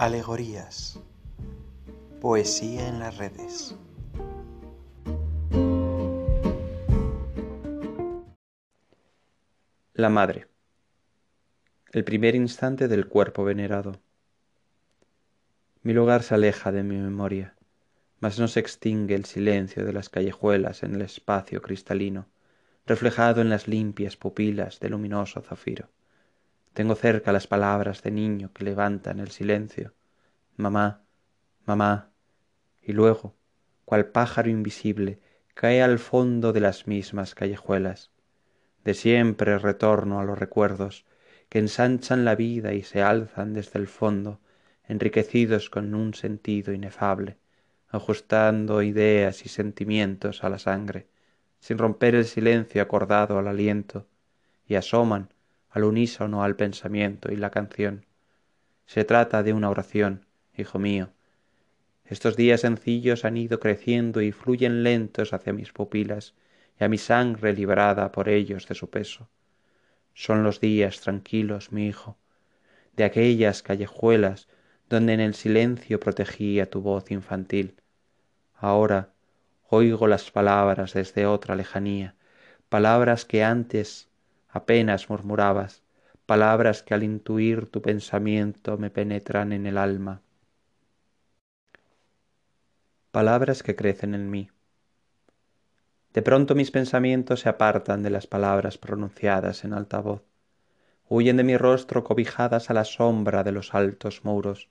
Alegorías. Poesía en las redes. La madre. El primer instante del cuerpo venerado. Mi lugar se aleja de mi memoria, mas no se extingue el silencio de las callejuelas en el espacio cristalino, reflejado en las limpias pupilas de luminoso zafiro. Tengo cerca las palabras de niño que levantan el silencio. Mamá, mamá. Y luego, cual pájaro invisible, cae al fondo de las mismas callejuelas. De siempre retorno a los recuerdos que ensanchan la vida y se alzan desde el fondo, enriquecidos con un sentido inefable, ajustando ideas y sentimientos a la sangre, sin romper el silencio acordado al aliento, y asoman al unísono al pensamiento y la canción. Se trata de una oración, hijo mío. Estos días sencillos han ido creciendo y fluyen lentos hacia mis pupilas y a mi sangre librada por ellos de su peso. Son los días tranquilos, mi hijo, de aquellas callejuelas donde en el silencio protegía tu voz infantil. Ahora oigo las palabras desde otra lejanía, palabras que antes apenas murmurabas, palabras que al intuir tu pensamiento me penetran en el alma. Palabras que crecen en mí. De pronto mis pensamientos se apartan de las palabras pronunciadas en alta voz. Huyen de mi rostro cobijadas a la sombra de los altos muros.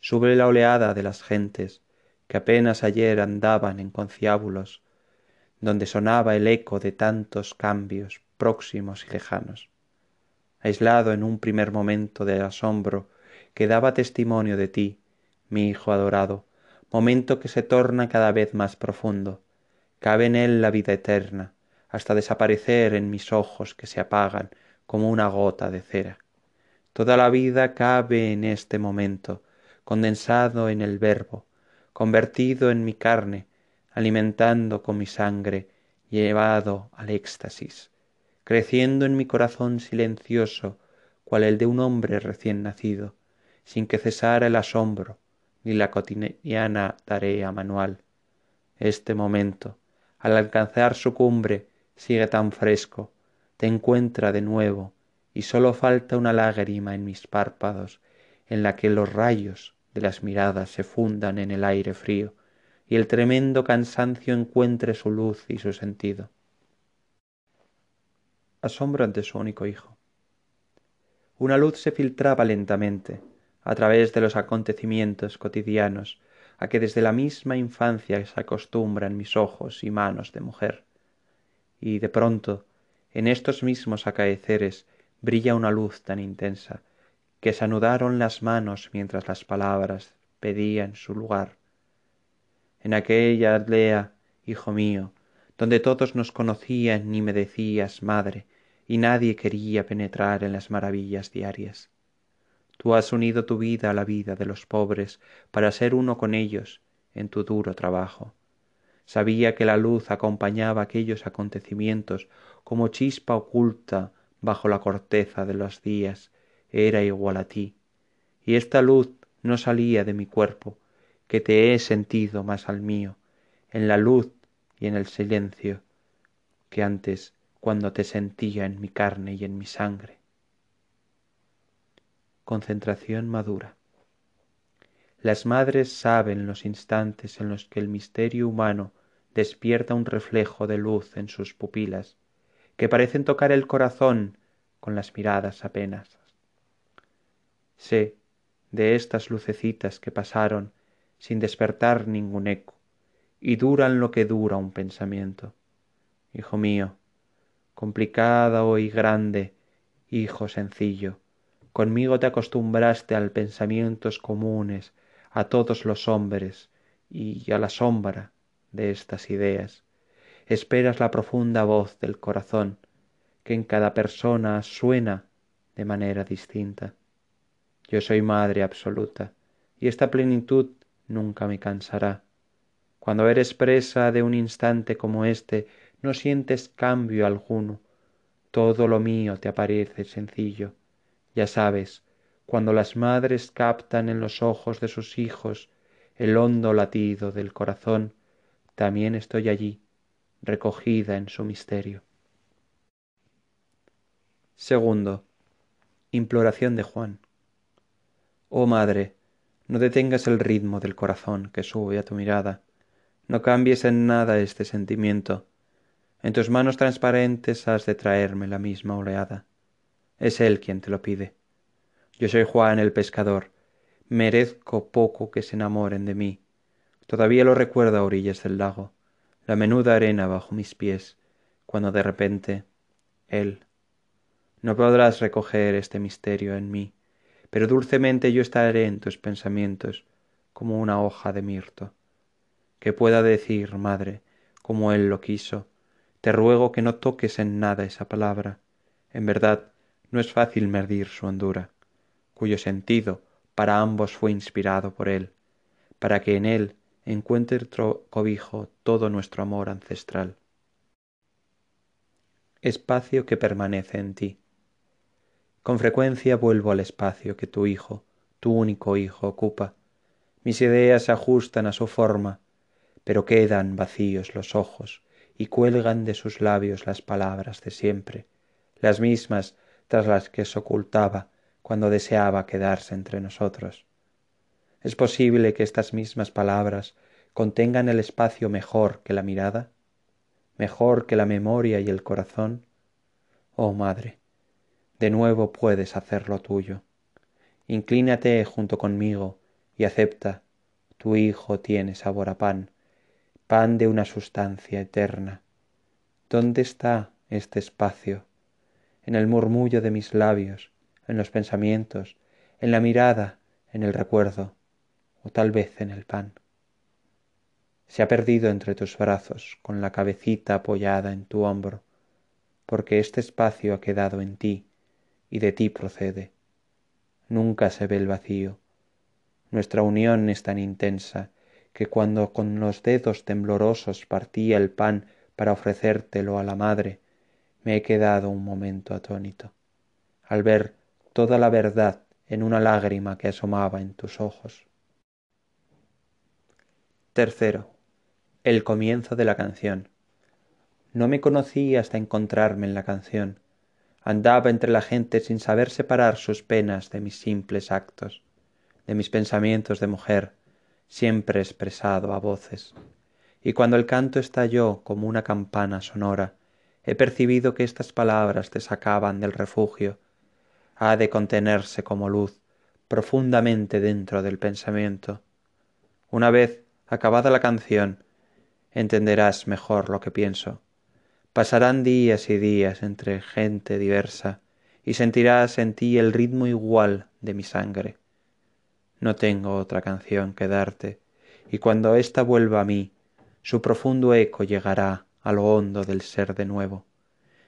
Sube la oleada de las gentes que apenas ayer andaban en conciábulos, donde sonaba el eco de tantos cambios próximos y lejanos. Aislado en un primer momento de asombro que daba testimonio de ti, mi Hijo adorado, momento que se torna cada vez más profundo, cabe en él la vida eterna, hasta desaparecer en mis ojos que se apagan como una gota de cera. Toda la vida cabe en este momento, condensado en el Verbo, convertido en mi carne, alimentando con mi sangre, llevado al éxtasis creciendo en mi corazón silencioso cual el de un hombre recién nacido, sin que cesara el asombro ni la cotidiana tarea manual. Este momento, al alcanzar su cumbre, sigue tan fresco, te encuentra de nuevo, y sólo falta una lágrima en mis párpados, en la que los rayos de las miradas se fundan en el aire frío, y el tremendo cansancio encuentre su luz y su sentido asombro ante su único hijo. Una luz se filtraba lentamente a través de los acontecimientos cotidianos a que desde la misma infancia se acostumbran mis ojos y manos de mujer. Y de pronto, en estos mismos acaeceres, brilla una luz tan intensa que se anudaron las manos mientras las palabras pedían su lugar. En aquella aldea, hijo mío, donde todos nos conocían y me decías madre, y nadie quería penetrar en las maravillas diarias. Tú has unido tu vida a la vida de los pobres para ser uno con ellos en tu duro trabajo. Sabía que la luz acompañaba aquellos acontecimientos como chispa oculta bajo la corteza de los días, era igual a ti, y esta luz no salía de mi cuerpo, que te he sentido más al mío, en la luz y en el silencio, que antes cuando te sentía en mi carne y en mi sangre. Concentración madura. Las madres saben los instantes en los que el misterio humano despierta un reflejo de luz en sus pupilas, que parecen tocar el corazón con las miradas apenas. Sé de estas lucecitas que pasaron sin despertar ningún eco, y duran lo que dura un pensamiento. Hijo mío, complicada y grande, hijo sencillo. Conmigo te acostumbraste al pensamientos comunes a todos los hombres y a la sombra de estas ideas. Esperas la profunda voz del corazón, que en cada persona suena de manera distinta. Yo soy madre absoluta, y esta plenitud nunca me cansará. Cuando eres presa de un instante como este, no sientes cambio alguno, todo lo mío te aparece sencillo. Ya sabes, cuando las madres captan en los ojos de sus hijos el hondo latido del corazón, también estoy allí, recogida en su misterio. Segundo, imploración de Juan. Oh Madre, no detengas el ritmo del corazón que sube a tu mirada, no cambies en nada este sentimiento. En tus manos transparentes has de traerme la misma oleada. Es Él quien te lo pide. Yo soy Juan el pescador, merezco poco que se enamoren de mí. Todavía lo recuerdo a orillas del lago, la menuda arena bajo mis pies, cuando de repente Él. No podrás recoger este misterio en mí, pero dulcemente yo estaré en tus pensamientos como una hoja de mirto. Que pueda decir, madre, como Él lo quiso, te ruego que no toques en nada esa palabra. En verdad, no es fácil medir su hondura, cuyo sentido para ambos fue inspirado por Él, para que en Él encuentre cobijo todo nuestro amor ancestral. Espacio que permanece en ti. Con frecuencia vuelvo al espacio que tu hijo, tu único hijo, ocupa. Mis ideas se ajustan a su forma, pero quedan vacíos los ojos y cuelgan de sus labios las palabras de siempre, las mismas tras las que se ocultaba cuando deseaba quedarse entre nosotros. ¿Es posible que estas mismas palabras contengan el espacio mejor que la mirada? ¿Mejor que la memoria y el corazón? Oh Madre, de nuevo puedes hacerlo tuyo. Inclínate junto conmigo y acepta, tu Hijo tiene sabor a pan, pan de una sustancia eterna. ¿Dónde está este espacio? En el murmullo de mis labios, en los pensamientos, en la mirada, en el recuerdo, o tal vez en el pan. Se ha perdido entre tus brazos, con la cabecita apoyada en tu hombro, porque este espacio ha quedado en ti y de ti procede. Nunca se ve el vacío. Nuestra unión es tan intensa que cuando con los dedos temblorosos partía el pan para ofrecértelo a la madre, me he quedado un momento atónito, al ver toda la verdad en una lágrima que asomaba en tus ojos. Tercero, el comienzo de la canción. No me conocí hasta encontrarme en la canción. Andaba entre la gente sin saber separar sus penas de mis simples actos, de mis pensamientos de mujer, siempre expresado a voces. Y cuando el canto estalló como una campana sonora, he percibido que estas palabras te sacaban del refugio ha de contenerse como luz profundamente dentro del pensamiento. Una vez acabada la canción, entenderás mejor lo que pienso. Pasarán días y días entre gente diversa, y sentirás en ti el ritmo igual de mi sangre. No tengo otra canción que darte, y cuando ésta vuelva a mí, su profundo eco llegará a lo hondo del ser de nuevo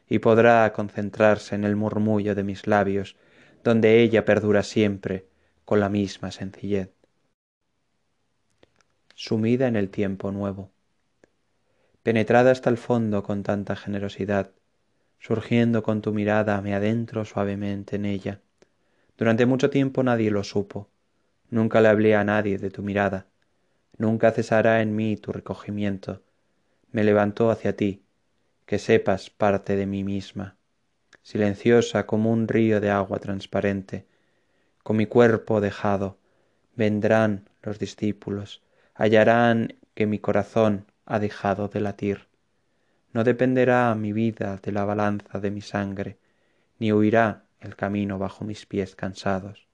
y podrá concentrarse en el murmullo de mis labios, donde ella perdura siempre con la misma sencillez. Sumida en el tiempo nuevo, penetrada hasta el fondo con tanta generosidad, surgiendo con tu mirada me adentro suavemente en ella. Durante mucho tiempo nadie lo supo, nunca le hablé a nadie de tu mirada, nunca cesará en mí tu recogimiento. Me levantó hacia ti, que sepas parte de mí misma, silenciosa como un río de agua transparente, con mi cuerpo dejado, vendrán los discípulos, hallarán que mi corazón ha dejado de latir. No dependerá mi vida de la balanza de mi sangre, ni huirá el camino bajo mis pies cansados.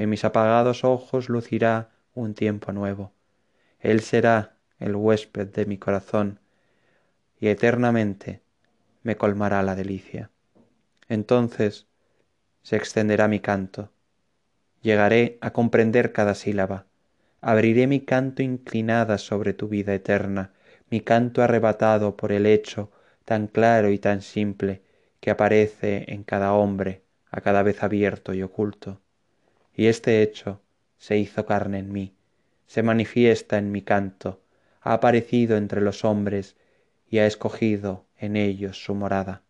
En mis apagados ojos lucirá un tiempo nuevo. Él será el huésped de mi corazón, y eternamente me colmará la delicia. Entonces se extenderá mi canto, llegaré a comprender cada sílaba, abriré mi canto inclinada sobre tu vida eterna, mi canto arrebatado por el hecho tan claro y tan simple que aparece en cada hombre a cada vez abierto y oculto. Y este hecho se hizo carne en mí, se manifiesta en mi canto, ha aparecido entre los hombres y ha escogido en ellos su morada.